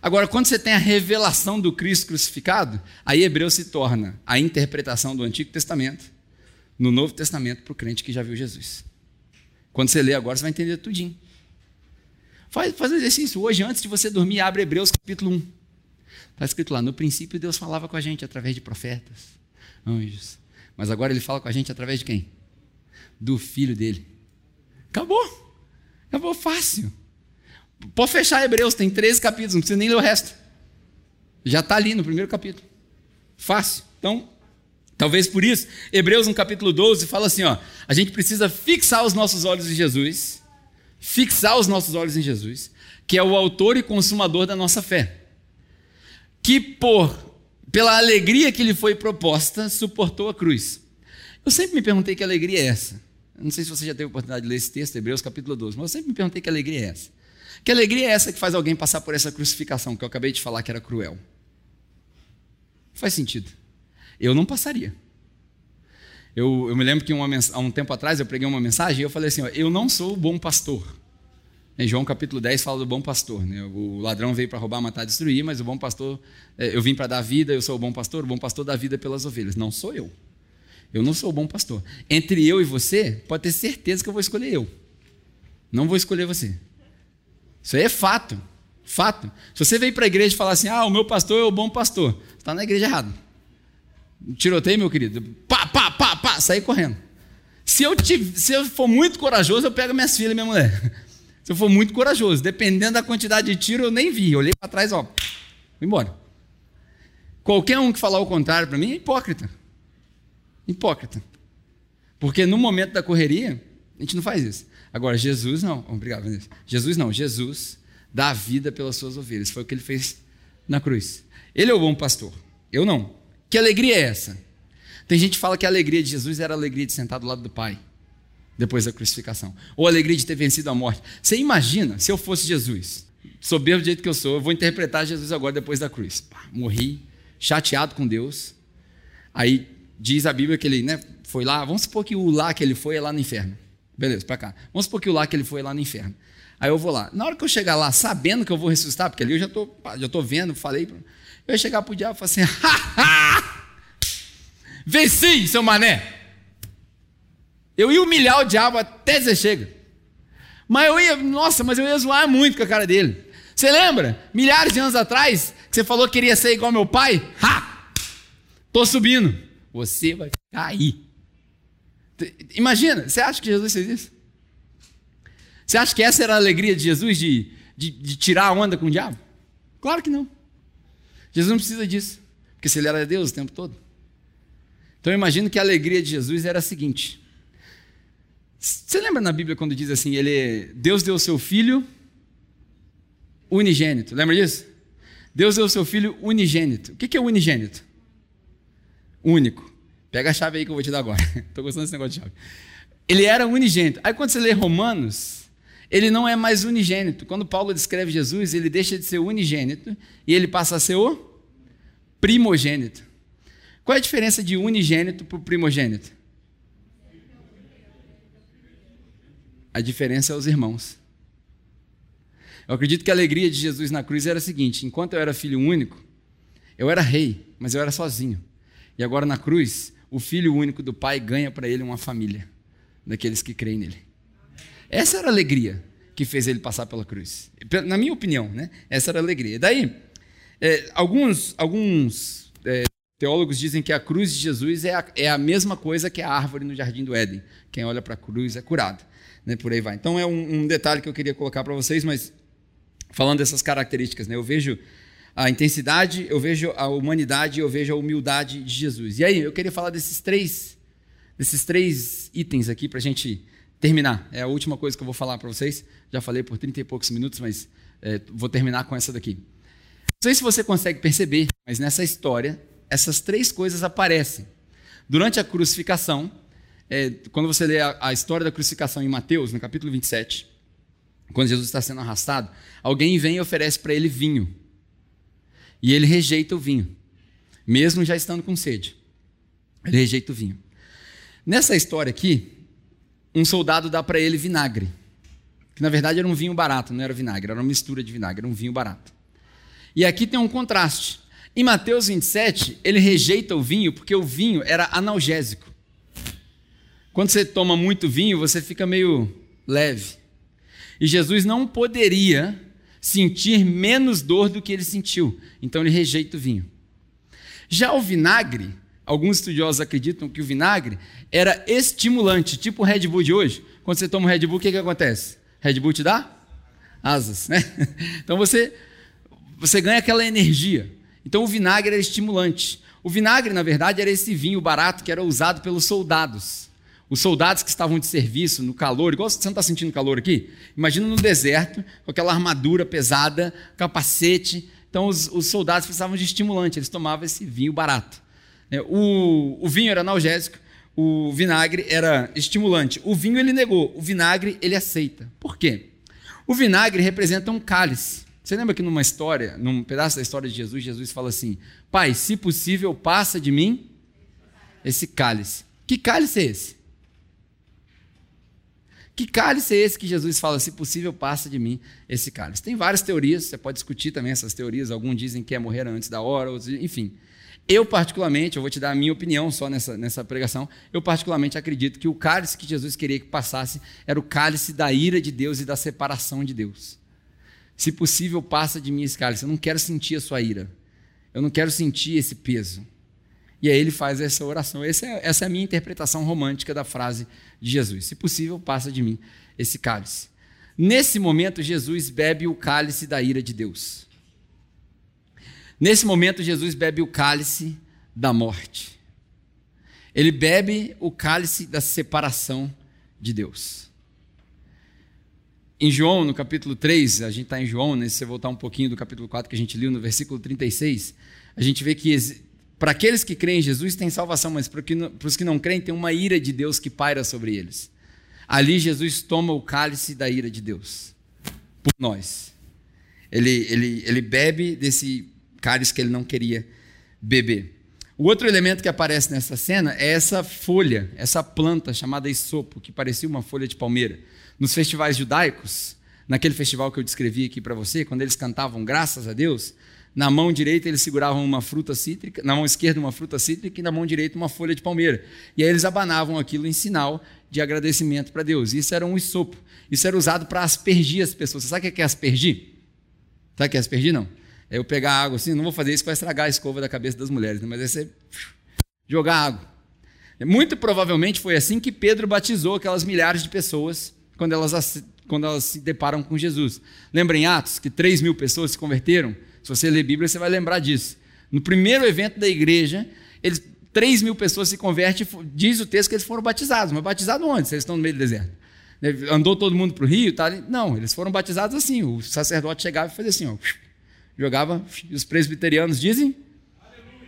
Agora, quando você tem a revelação do Cristo crucificado, aí Hebreu se torna a interpretação do Antigo Testamento no Novo Testamento para o crente que já viu Jesus. Quando você lê agora, você vai entender tudinho. Faz, faz um exercício. Hoje, antes de você dormir, abre Hebreus capítulo 1. Está escrito lá, no princípio Deus falava com a gente através de profetas, anjos. Mas agora ele fala com a gente através de quem? Do filho dele. Acabou. Acabou fácil. Pode fechar Hebreus, tem 13 capítulos, não precisa nem ler o resto. Já está ali no primeiro capítulo. Fácil. Então, talvez por isso, Hebreus no capítulo 12 fala assim: ó, a gente precisa fixar os nossos olhos em Jesus, fixar os nossos olhos em Jesus, que é o autor e consumador da nossa fé. Que por pela alegria que lhe foi proposta, suportou a cruz. Eu sempre me perguntei que alegria é essa. Eu não sei se você já teve a oportunidade de ler esse texto, Hebreus capítulo 12, mas eu sempre me perguntei que alegria é essa. Que alegria é essa que faz alguém passar por essa crucificação que eu acabei de falar que era cruel? Faz sentido. Eu não passaria. Eu, eu me lembro que uma, há um tempo atrás eu preguei uma mensagem e eu falei assim: ó, eu não sou o bom pastor. Em João capítulo 10 fala do bom pastor. Né? O ladrão veio para roubar, matar, destruir, mas o bom pastor, é, eu vim para dar vida, eu sou o bom pastor, o bom pastor dá vida pelas ovelhas. Não sou eu. Eu não sou o bom pastor. Entre eu e você, pode ter certeza que eu vou escolher eu. Não vou escolher você. Isso aí é fato. Fato. Se você veio para a igreja e falar assim, ah, o meu pastor é o bom pastor, você está na igreja errado. Tiroteio, meu querido. Pá, pá, pá, pá, sair correndo. Se eu, te, se eu for muito corajoso, eu pego minhas filhas e minha mulher. Se eu for muito corajoso, dependendo da quantidade de tiro, eu nem vi. Eu olhei para trás, ó, fui embora. Qualquer um que falar o contrário para mim é hipócrita. Hipócrita. Porque no momento da correria, a gente não faz isso. Agora, Jesus não. Obrigado, Vanessa. Jesus não. Jesus dá a vida pelas suas ovelhas. Foi o que ele fez na cruz. Ele é o bom pastor. Eu não. Que alegria é essa? Tem gente que fala que a alegria de Jesus era a alegria de sentar do lado do Pai, depois da crucificação. Ou a alegria de ter vencido a morte. Você imagina se eu fosse Jesus, soberbo do jeito que eu sou, eu vou interpretar Jesus agora depois da cruz. Pá, morri, chateado com Deus. Aí diz a Bíblia que ele né, foi lá, vamos supor que o lá que ele foi é lá no inferno. Beleza, para cá. Vamos supor que o lá que ele foi lá no inferno. Aí eu vou lá. Na hora que eu chegar lá, sabendo que eu vou ressuscitar, porque ali eu já estou já tô vendo, falei, eu ia chegar para o diabo e falar assim: ha, venci, seu mané. Eu ia humilhar o diabo até dizer chega. Mas eu ia, nossa, mas eu ia zoar muito com a cara dele. Você lembra? Milhares de anos atrás, que você falou que queria ser igual meu pai? Ha! Tô subindo. Você vai cair. Imagina, você acha que Jesus fez isso? Você acha que essa era a alegria de Jesus, de, de, de tirar a onda com o diabo? Claro que não. Jesus não precisa disso, porque se ele era Deus o tempo todo. Então eu imagino que a alegria de Jesus era a seguinte. Você lembra na Bíblia quando diz assim, ele, Deus deu o seu filho unigênito, lembra disso? Deus deu o seu filho unigênito. O que é unigênito? Único. Pega a chave aí que eu vou te dar agora. Estou gostando desse negócio de chave. Ele era unigênito. Aí quando você lê Romanos, ele não é mais unigênito. Quando Paulo descreve Jesus, ele deixa de ser unigênito e ele passa a ser o primogênito. Qual é a diferença de unigênito para o primogênito? A diferença é os irmãos. Eu acredito que a alegria de Jesus na cruz era a seguinte: enquanto eu era filho único, eu era rei, mas eu era sozinho. E agora na cruz, o filho único do Pai ganha para ele uma família, daqueles que creem nele. Essa era a alegria que fez ele passar pela cruz. Na minha opinião, né? essa era a alegria. Daí, é, alguns, alguns é, teólogos dizem que a cruz de Jesus é a, é a mesma coisa que a árvore no jardim do Éden. Quem olha para a cruz é curado. Né? Por aí vai. Então é um, um detalhe que eu queria colocar para vocês, mas falando dessas características, né? eu vejo a intensidade, eu vejo a humanidade, eu vejo a humildade de Jesus. E aí, eu queria falar desses três, desses três itens aqui para a gente terminar. É a última coisa que eu vou falar para vocês. Já falei por 30 e poucos minutos, mas é, vou terminar com essa daqui. Não sei se você consegue perceber, mas nessa história, essas três coisas aparecem. Durante a crucificação, é, quando você lê a, a história da crucificação em Mateus, no capítulo 27, quando Jesus está sendo arrastado, alguém vem e oferece para ele vinho. E ele rejeita o vinho, mesmo já estando com sede. Ele rejeita o vinho. Nessa história aqui, um soldado dá para ele vinagre, que na verdade era um vinho barato, não era vinagre, era uma mistura de vinagre, era um vinho barato. E aqui tem um contraste. Em Mateus 27, ele rejeita o vinho porque o vinho era analgésico. Quando você toma muito vinho, você fica meio leve. E Jesus não poderia sentir menos dor do que ele sentiu, então ele rejeita o vinho. Já o vinagre, alguns estudiosos acreditam que o vinagre era estimulante, tipo o Red Bull de hoje. Quando você toma o Red Bull, o que, que acontece? Red Bull te dá asas, né? Então você, você ganha aquela energia. Então o vinagre era estimulante. O vinagre, na verdade, era esse vinho barato que era usado pelos soldados. Os soldados que estavam de serviço no calor, igual você não está sentindo calor aqui? Imagina no deserto, com aquela armadura pesada, capacete. Então os, os soldados precisavam de estimulante, eles tomavam esse vinho barato. É, o, o vinho era analgésico, o vinagre era estimulante. O vinho ele negou, o vinagre ele aceita. Por quê? O vinagre representa um cálice. Você lembra que numa história, num pedaço da história de Jesus, Jesus fala assim: Pai, se possível, passa de mim esse cálice. Que cálice é esse? Que cálice é esse que Jesus fala, se possível, passa de mim esse cálice? Tem várias teorias, você pode discutir também essas teorias. Alguns dizem que é morrer antes da hora, outros, enfim. Eu, particularmente, eu vou te dar a minha opinião só nessa, nessa pregação. Eu, particularmente, acredito que o cálice que Jesus queria que passasse era o cálice da ira de Deus e da separação de Deus. Se possível, passa de mim esse cálice. Eu não quero sentir a sua ira. Eu não quero sentir esse peso. E aí ele faz essa oração. Essa é, essa é a minha interpretação romântica da frase de Jesus. Se possível, passa de mim esse cálice. Nesse momento, Jesus bebe o cálice da ira de Deus. Nesse momento, Jesus bebe o cálice da morte. Ele bebe o cálice da separação de Deus. Em João, no capítulo 3, a gente está em João, né? se você voltar um pouquinho do capítulo 4 que a gente leu, no versículo 36, a gente vê que para aqueles que creem em Jesus tem salvação, mas para os que não creem tem uma ira de Deus que paira sobre eles. Ali Jesus toma o cálice da ira de Deus por nós. Ele, ele, ele bebe desse cálice que ele não queria beber. O outro elemento que aparece nessa cena é essa folha, essa planta chamada isopo, que parecia uma folha de palmeira. Nos festivais judaicos, naquele festival que eu descrevi aqui para você, quando eles cantavam graças a Deus, na mão direita eles seguravam uma fruta cítrica, na mão esquerda uma fruta cítrica e na mão direita uma folha de palmeira. E aí eles abanavam aquilo em sinal de agradecimento para Deus. Isso era um isopo. Isso era usado para aspergir as pessoas. Você sabe o que é aspergir? Sabe o que é aspergir? Não. Eu pegar água assim, não vou fazer isso para estragar a escova da cabeça das mulheres, né? mas é você jogar água. Muito provavelmente foi assim que Pedro batizou aquelas milhares de pessoas quando elas, quando elas se deparam com Jesus. Lembra em Atos que 3 mil pessoas se converteram? Se você ler Bíblia, você vai lembrar disso. No primeiro evento da igreja, eles, 3 mil pessoas se convertem, diz o texto que eles foram batizados. Mas batizados onde? Se eles estão no meio do deserto. Andou todo mundo para o rio? Tá? Não, eles foram batizados assim. O sacerdote chegava e fazia assim, ó, jogava, os presbiterianos dizem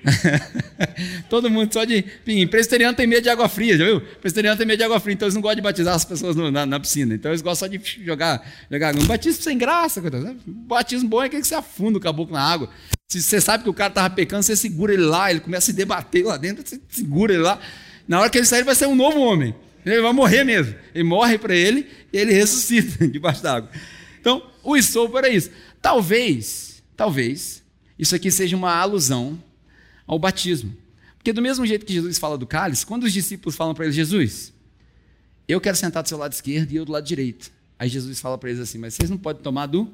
Todo mundo só de. Enfim, presbiteriano tem medo de água fria, já viu? Presbiteriano tem medo de água fria, então eles não gostam de batizar as pessoas no, na, na, piscina. Então eles gostam só de jogar, jogar um batismo sem graça. Batismo bom é aquele que você afunda o caboclo na água. Se você sabe que o cara estava pecando, você segura ele lá, ele começa a se debater lá dentro, você segura ele lá. Na hora que ele sair, ele vai ser um novo homem. Ele vai morrer mesmo. Ele morre para ele e ele ressuscita debaixo d'água. Então, o isopo era isso. Talvez, talvez, isso aqui seja uma alusão ao batismo. Porque do mesmo jeito que Jesus fala do cálice, quando os discípulos falam para ele, Jesus, eu quero sentar do seu lado esquerdo e eu do lado direito. Aí Jesus fala para eles assim, mas vocês não podem tomar do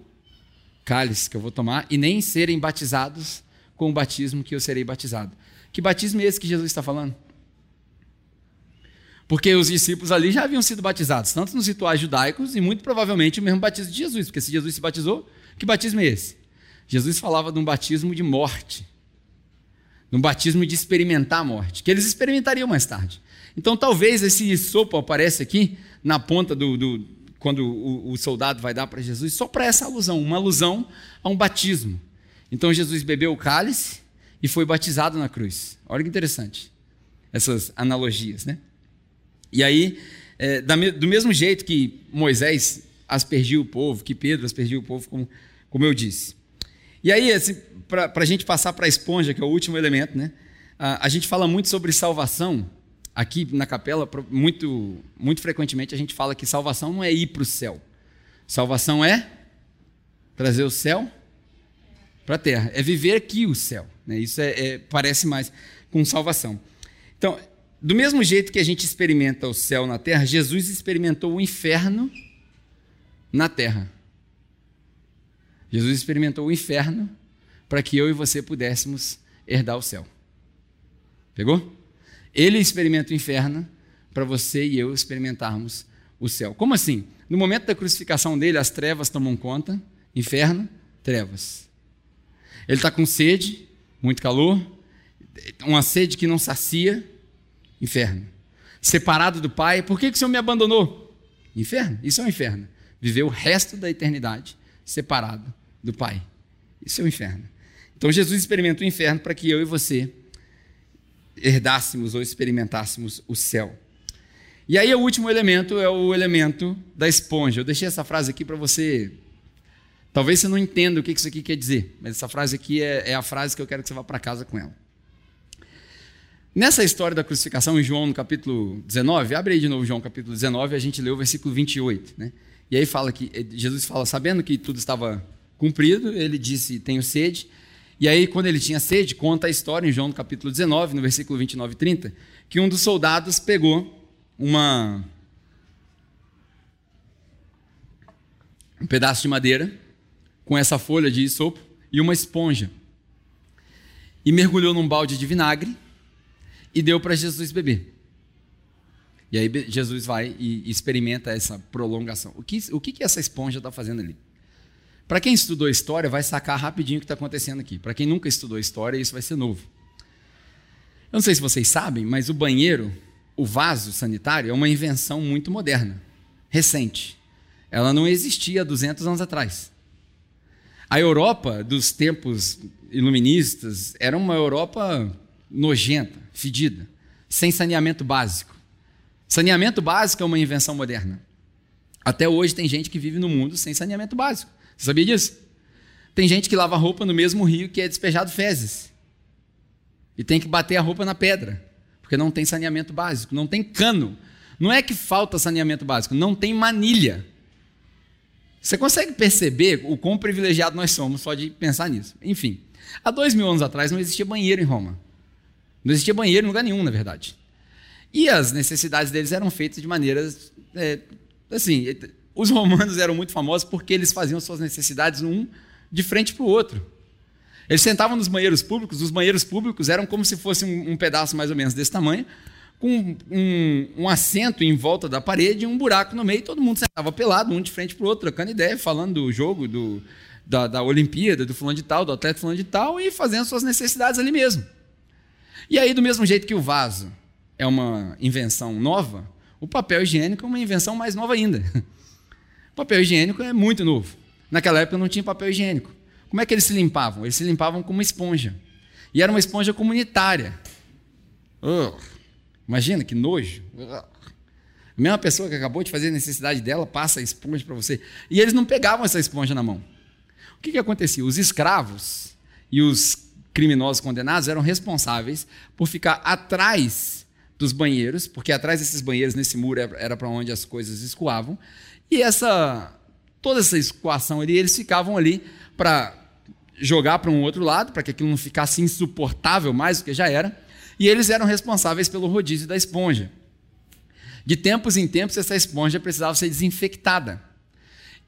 cálice que eu vou tomar e nem serem batizados com o batismo que eu serei batizado. Que batismo é esse que Jesus está falando? Porque os discípulos ali já haviam sido batizados, tanto nos rituais judaicos e muito provavelmente o mesmo batismo de Jesus, porque se Jesus se batizou, que batismo é esse? Jesus falava de um batismo de morte no batismo de experimentar a morte, que eles experimentariam mais tarde. Então, talvez esse sopo apareça aqui na ponta do, do quando o, o, soldado vai dar para Jesus, só para essa alusão, uma alusão a um batismo. Então, Jesus bebeu o cálice e foi batizado na cruz. Olha que interessante, essas analogias, né? E aí, é, do mesmo jeito que Moisés aspergiu o povo, que Pedro aspergiu o povo, como, como eu disse. E aí, assim, para a gente passar para a esponja, que é o último elemento, né? A, a gente fala muito sobre salvação aqui na capela, muito, muito frequentemente a gente fala que salvação não é ir para o céu. Salvação é trazer o céu para a terra. É viver aqui o céu. Né? Isso é, é, parece mais com salvação. Então, do mesmo jeito que a gente experimenta o céu na terra, Jesus experimentou o inferno na terra. Jesus experimentou o inferno para que eu e você pudéssemos herdar o céu. Pegou? Ele experimenta o inferno para você e eu experimentarmos o céu. Como assim? No momento da crucificação dele, as trevas tomam conta, inferno, trevas. Ele está com sede, muito calor, uma sede que não sacia, inferno. Separado do Pai, por que, que o Senhor me abandonou? Inferno, isso é um inferno. Viver o resto da eternidade separado do Pai. Isso é o inferno. Então Jesus experimenta o inferno para que eu e você herdássemos ou experimentássemos o céu. E aí o último elemento é o elemento da esponja. Eu deixei essa frase aqui para você. Talvez você não entenda o que isso aqui quer dizer, mas essa frase aqui é, é a frase que eu quero que você vá para casa com ela. Nessa história da crucificação, em João, no capítulo 19, abre aí de novo João, capítulo 19, a gente lê o versículo 28. Né? E aí fala que Jesus fala, sabendo que tudo estava cumprido, ele disse: Tenho sede. E aí, quando ele tinha sede, conta a história em João no capítulo 19, no versículo 29 e 30, que um dos soldados pegou uma um pedaço de madeira com essa folha de isopo e uma esponja e mergulhou num balde de vinagre e deu para Jesus beber. E aí Jesus vai e experimenta essa prolongação. O que, o que, essa esponja está fazendo ali? Para quem estudou história, vai sacar rapidinho o que está acontecendo aqui. Para quem nunca estudou história, isso vai ser novo. Eu não sei se vocês sabem, mas o banheiro, o vaso sanitário, é uma invenção muito moderna, recente. Ela não existia há 200 anos atrás. A Europa dos tempos iluministas era uma Europa nojenta, fedida, sem saneamento básico. Saneamento básico é uma invenção moderna. Até hoje tem gente que vive no mundo sem saneamento básico. Você sabia disso? Tem gente que lava roupa no mesmo rio que é despejado fezes. E tem que bater a roupa na pedra, porque não tem saneamento básico, não tem cano. Não é que falta saneamento básico, não tem manilha. Você consegue perceber o quão privilegiado nós somos só de pensar nisso? Enfim, há dois mil anos atrás não existia banheiro em Roma. Não existia banheiro em lugar nenhum, na verdade. E as necessidades deles eram feitas de maneiras é, assim, os romanos eram muito famosos porque eles faziam suas necessidades um de frente para o outro. Eles sentavam nos banheiros públicos, os banheiros públicos eram como se fosse um, um pedaço mais ou menos desse tamanho, com um, um, assento em volta da parede e um buraco no meio, todo mundo sentava pelado, um de frente para o outro, trocando ideia, falando do jogo, do, da, da Olimpíada, do fulano de tal, do atleta fulano de tal, e fazendo suas necessidades ali mesmo. E aí, do mesmo jeito que o vaso é uma invenção nova, o papel higiênico é uma invenção mais nova ainda. Papel higiênico é muito novo. Naquela época não tinha papel higiênico. Como é que eles se limpavam? Eles se limpavam com uma esponja. E era uma esponja comunitária. Uh, imagina que nojo. Uh. A mesma pessoa que acabou de fazer a necessidade dela passa a esponja para você. E eles não pegavam essa esponja na mão. O que, que acontecia? Os escravos e os criminosos condenados eram responsáveis por ficar atrás dos banheiros, porque atrás desses banheiros, nesse muro, era para onde as coisas escoavam, e essa toda essa escoação ali, eles ficavam ali para jogar para um outro lado, para que aquilo não ficasse insuportável mais do que já era, e eles eram responsáveis pelo rodízio da esponja. De tempos em tempos, essa esponja precisava ser desinfectada.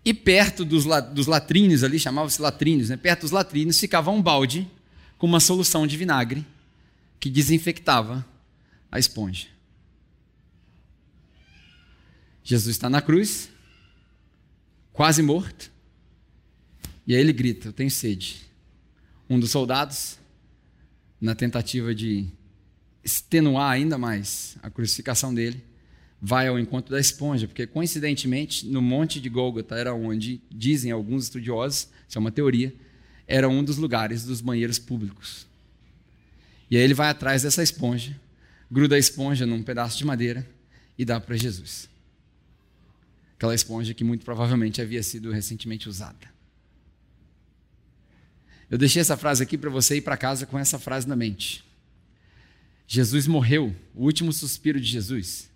E perto dos, dos latrines ali, chamavam-se latrines, né? perto dos latrines ficava um balde com uma solução de vinagre que desinfectava a esponja. Jesus está na cruz, quase morto. E aí ele grita: Eu tenho sede. Um dos soldados, na tentativa de extenuar ainda mais a crucificação dele, vai ao encontro da esponja, porque coincidentemente no Monte de Gólgota era onde, dizem alguns estudiosos, isso é uma teoria, era um dos lugares dos banheiros públicos. E aí ele vai atrás dessa esponja, gruda a esponja num pedaço de madeira e dá para Jesus. Aquela esponja que muito provavelmente havia sido recentemente usada. Eu deixei essa frase aqui para você ir para casa com essa frase na mente. Jesus morreu, o último suspiro de Jesus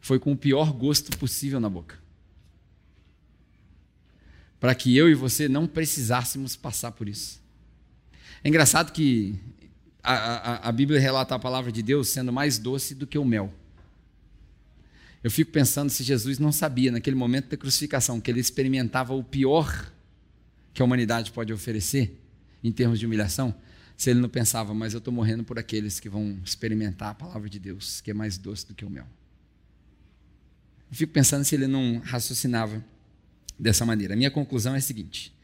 foi com o pior gosto possível na boca. Para que eu e você não precisássemos passar por isso. É engraçado que a, a, a, Bíblia relata a palavra de Deus sendo mais doce do que o mel. Eu fico pensando se Jesus não sabia, naquele momento da crucificação, que ele experimentava o pior que a humanidade pode oferecer em termos de humilhação, se ele não pensava, mas eu estou morrendo por aqueles que vão experimentar a palavra de Deus, que é mais doce do que o mel. Eu fico pensando se ele não raciocinava dessa maneira. A minha conclusão é a seguinte: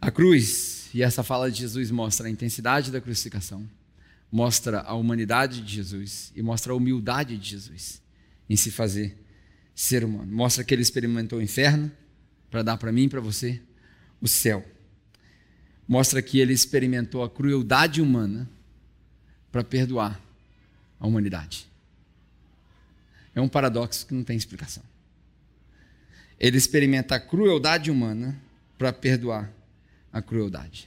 a cruz, e essa fala de Jesus mostra a intensidade da crucificação, mostra a humanidade de Jesus e mostra a humildade de Jesus em se fazer ser humano. Mostra que ele experimentou o inferno para dar para mim e para você o céu. Mostra que ele experimentou a crueldade humana para perdoar a humanidade. É um paradoxo que não tem explicação. Ele experimenta a crueldade humana para perdoar a crueldade.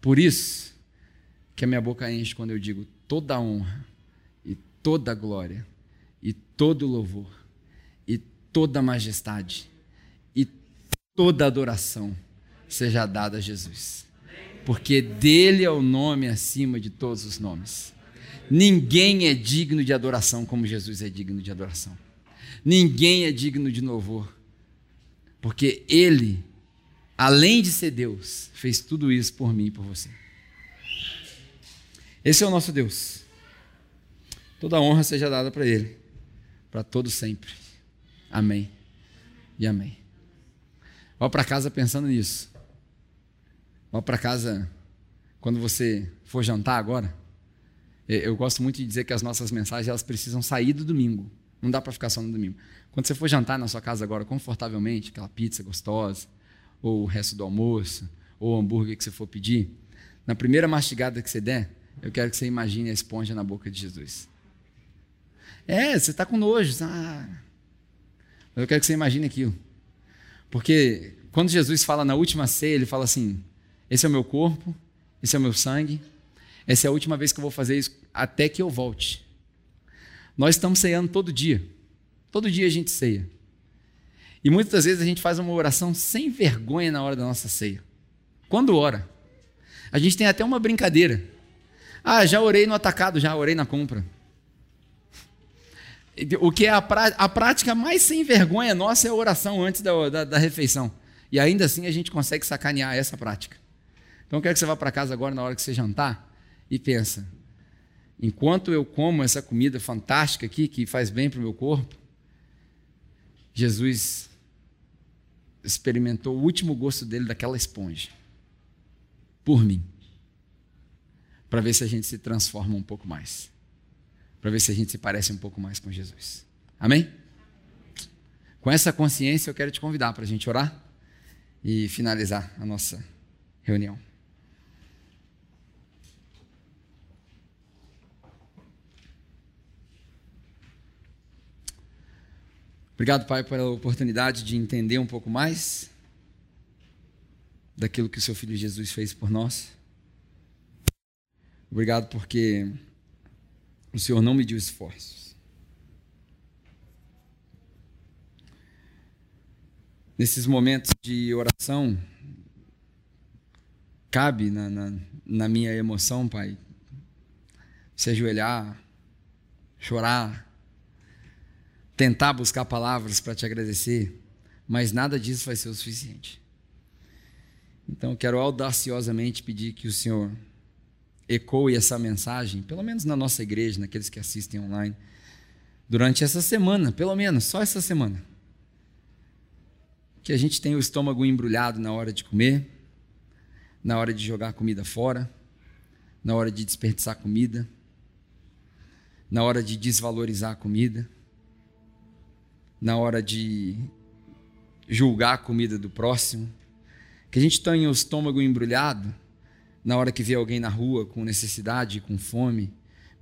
Por isso que a minha boca enche quando eu digo toda honra e toda glória todo louvor e toda majestade e toda adoração seja dada a Jesus. Porque dele é o nome acima de todos os nomes. Ninguém é digno de adoração como Jesus é digno de adoração. Ninguém é digno de louvor. Porque Ele, além de ser Deus, fez tudo isso por mim e por você. Esse é o nosso Deus. Toda honra seja dada para Ele, para todo sempre. Amém e amém. Vá para casa pensando nisso. Vá para casa quando você for jantar agora eu gosto muito de dizer que as nossas mensagens elas precisam sair do domingo. Não dá para ficar só no domingo. Quando você for jantar na sua casa agora, confortavelmente, aquela pizza gostosa, ou o resto do almoço, ou o hambúrguer que você for pedir, na primeira mastigada que você der, eu quero que você imagine a esponja na boca de Jesus. É, você está com nojo. Ah, eu quero que você imagine aquilo. Porque quando Jesus fala na última ceia, ele fala assim: esse é o meu corpo, esse é o meu sangue, essa é a última vez que eu vou fazer isso até que eu volte. Nós estamos ceando todo dia. Todo dia a gente ceia. E muitas vezes a gente faz uma oração sem vergonha na hora da nossa ceia. Quando ora? A gente tem até uma brincadeira. Ah, já orei no atacado, já orei na compra. O que é a, prá a prática mais sem vergonha nossa é a oração antes da, da, da refeição. E ainda assim a gente consegue sacanear essa prática. Então eu quero que você vá para casa agora na hora que você jantar e pensa: enquanto eu como essa comida fantástica aqui, que faz bem para o meu corpo, Jesus experimentou o último gosto dele daquela esponja, por mim, para ver se a gente se transforma um pouco mais, para ver se a gente se parece um pouco mais com Jesus. Amém? Com essa consciência, eu quero te convidar para a gente orar e finalizar a nossa reunião. Obrigado, Pai, pela oportunidade de entender um pouco mais daquilo que o seu filho Jesus fez por nós. Obrigado porque o Senhor não mediu esforços. Nesses momentos de oração, cabe na, na, na minha emoção, Pai, se ajoelhar, chorar, tentar buscar palavras para te agradecer, mas nada disso vai ser o suficiente. Então, quero audaciosamente pedir que o Senhor ecoe essa mensagem, pelo menos na nossa igreja, naqueles que assistem online, durante essa semana, pelo menos, só essa semana. Que a gente tenha o estômago embrulhado na hora de comer, na hora de jogar comida fora, na hora de desperdiçar comida na hora de desvalorizar a comida, na hora de julgar a comida do próximo, que a gente tenha o estômago embrulhado na hora que vê alguém na rua com necessidade, com fome,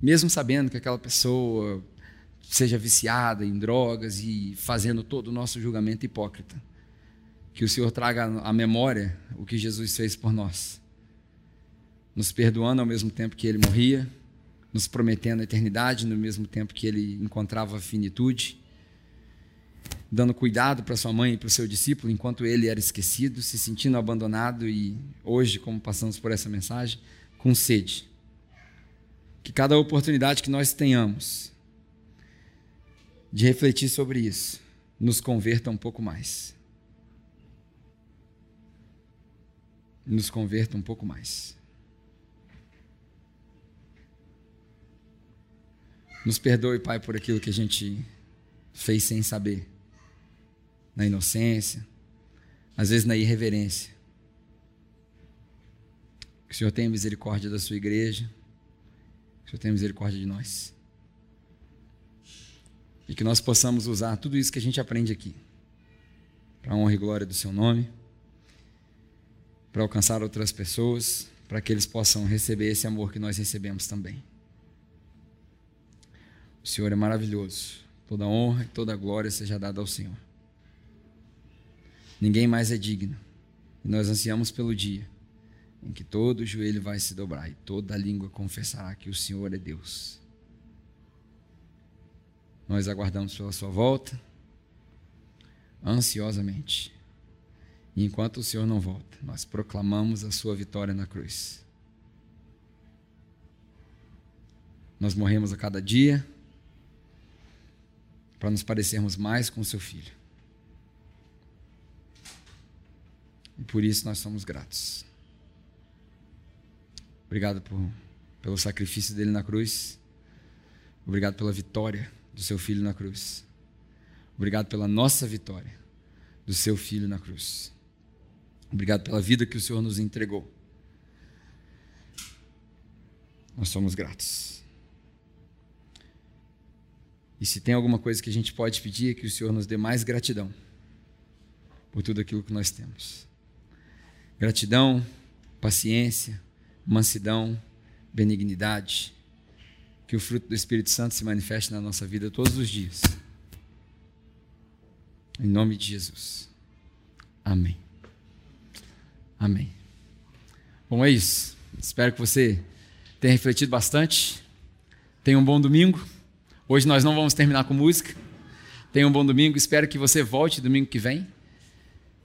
mesmo sabendo que aquela pessoa seja viciada em drogas e fazendo todo o nosso julgamento hipócrita. Que o Senhor traga à memória o que Jesus fez por nós, nos perdoando ao mesmo tempo que ele morria, nos prometendo a eternidade no mesmo tempo que ele encontrava a finitude, dando cuidado para sua mãe e para o seu discípulo enquanto ele era esquecido, se sentindo abandonado e hoje, como passamos por essa mensagem, com sede. Que cada oportunidade que nós tenhamos de refletir sobre isso nos converta um pouco mais. Nos converta um pouco mais. Nos perdoe, Pai, por aquilo que a gente fez sem saber, na inocência, às vezes na irreverência. Que o Senhor tenha misericórdia da sua igreja, que o Senhor tenha misericórdia de nós. E que nós possamos usar tudo isso que a gente aprende aqui, para a honra e glória do seu nome, para alcançar outras pessoas, para que eles possam receber esse amor que nós recebemos também. O Senhor é maravilhoso. Toda honra e toda glória seja dada ao Senhor. Ninguém mais é digno. E nós ansiamos pelo dia em que todo joelho vai se dobrar e toda língua confessará que o Senhor é Deus. Nós aguardamos pela sua volta ansiosamente. E enquanto o Senhor não volta, nós proclamamos a sua vitória na cruz. Nós morremos a cada dia para nos parecermos mais com o seu filho. Por isso nós somos gratos. Obrigado por, pelo sacrifício dele na cruz. Obrigado pela vitória do seu filho na cruz. Obrigado pela nossa vitória do seu filho na cruz. Obrigado pela vida que o Senhor nos entregou. Nós somos gratos. E se tem alguma coisa que a gente pode pedir é que o Senhor nos dê mais gratidão por tudo aquilo que nós temos. Gratidão, paciência, mansidão, benignidade. Que o fruto do Espírito Santo se manifeste na nossa vida todos os dias. Em nome de Jesus. Amém. Amém. Bom, é isso. Espero que você tenha refletido bastante. Tenha um bom domingo. Hoje nós não vamos terminar com música. Tenha um bom domingo. Espero que você volte domingo que vem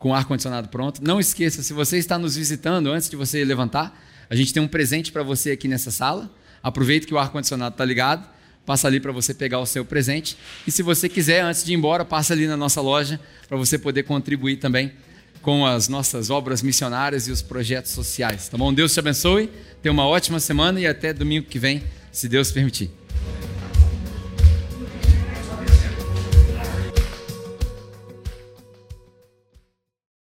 com o ar-condicionado pronto. Não esqueça, se você está nos visitando, antes de você levantar, a gente tem um presente para você aqui nessa sala. Aproveite que o ar-condicionado está ligado. Passa ali para você pegar o seu presente. E se você quiser, antes de ir embora, passa ali na nossa loja para você poder contribuir também com as nossas obras missionárias e os projetos sociais. Tá bom? Deus te abençoe. Tenha uma ótima semana e até domingo que vem, se Deus permitir.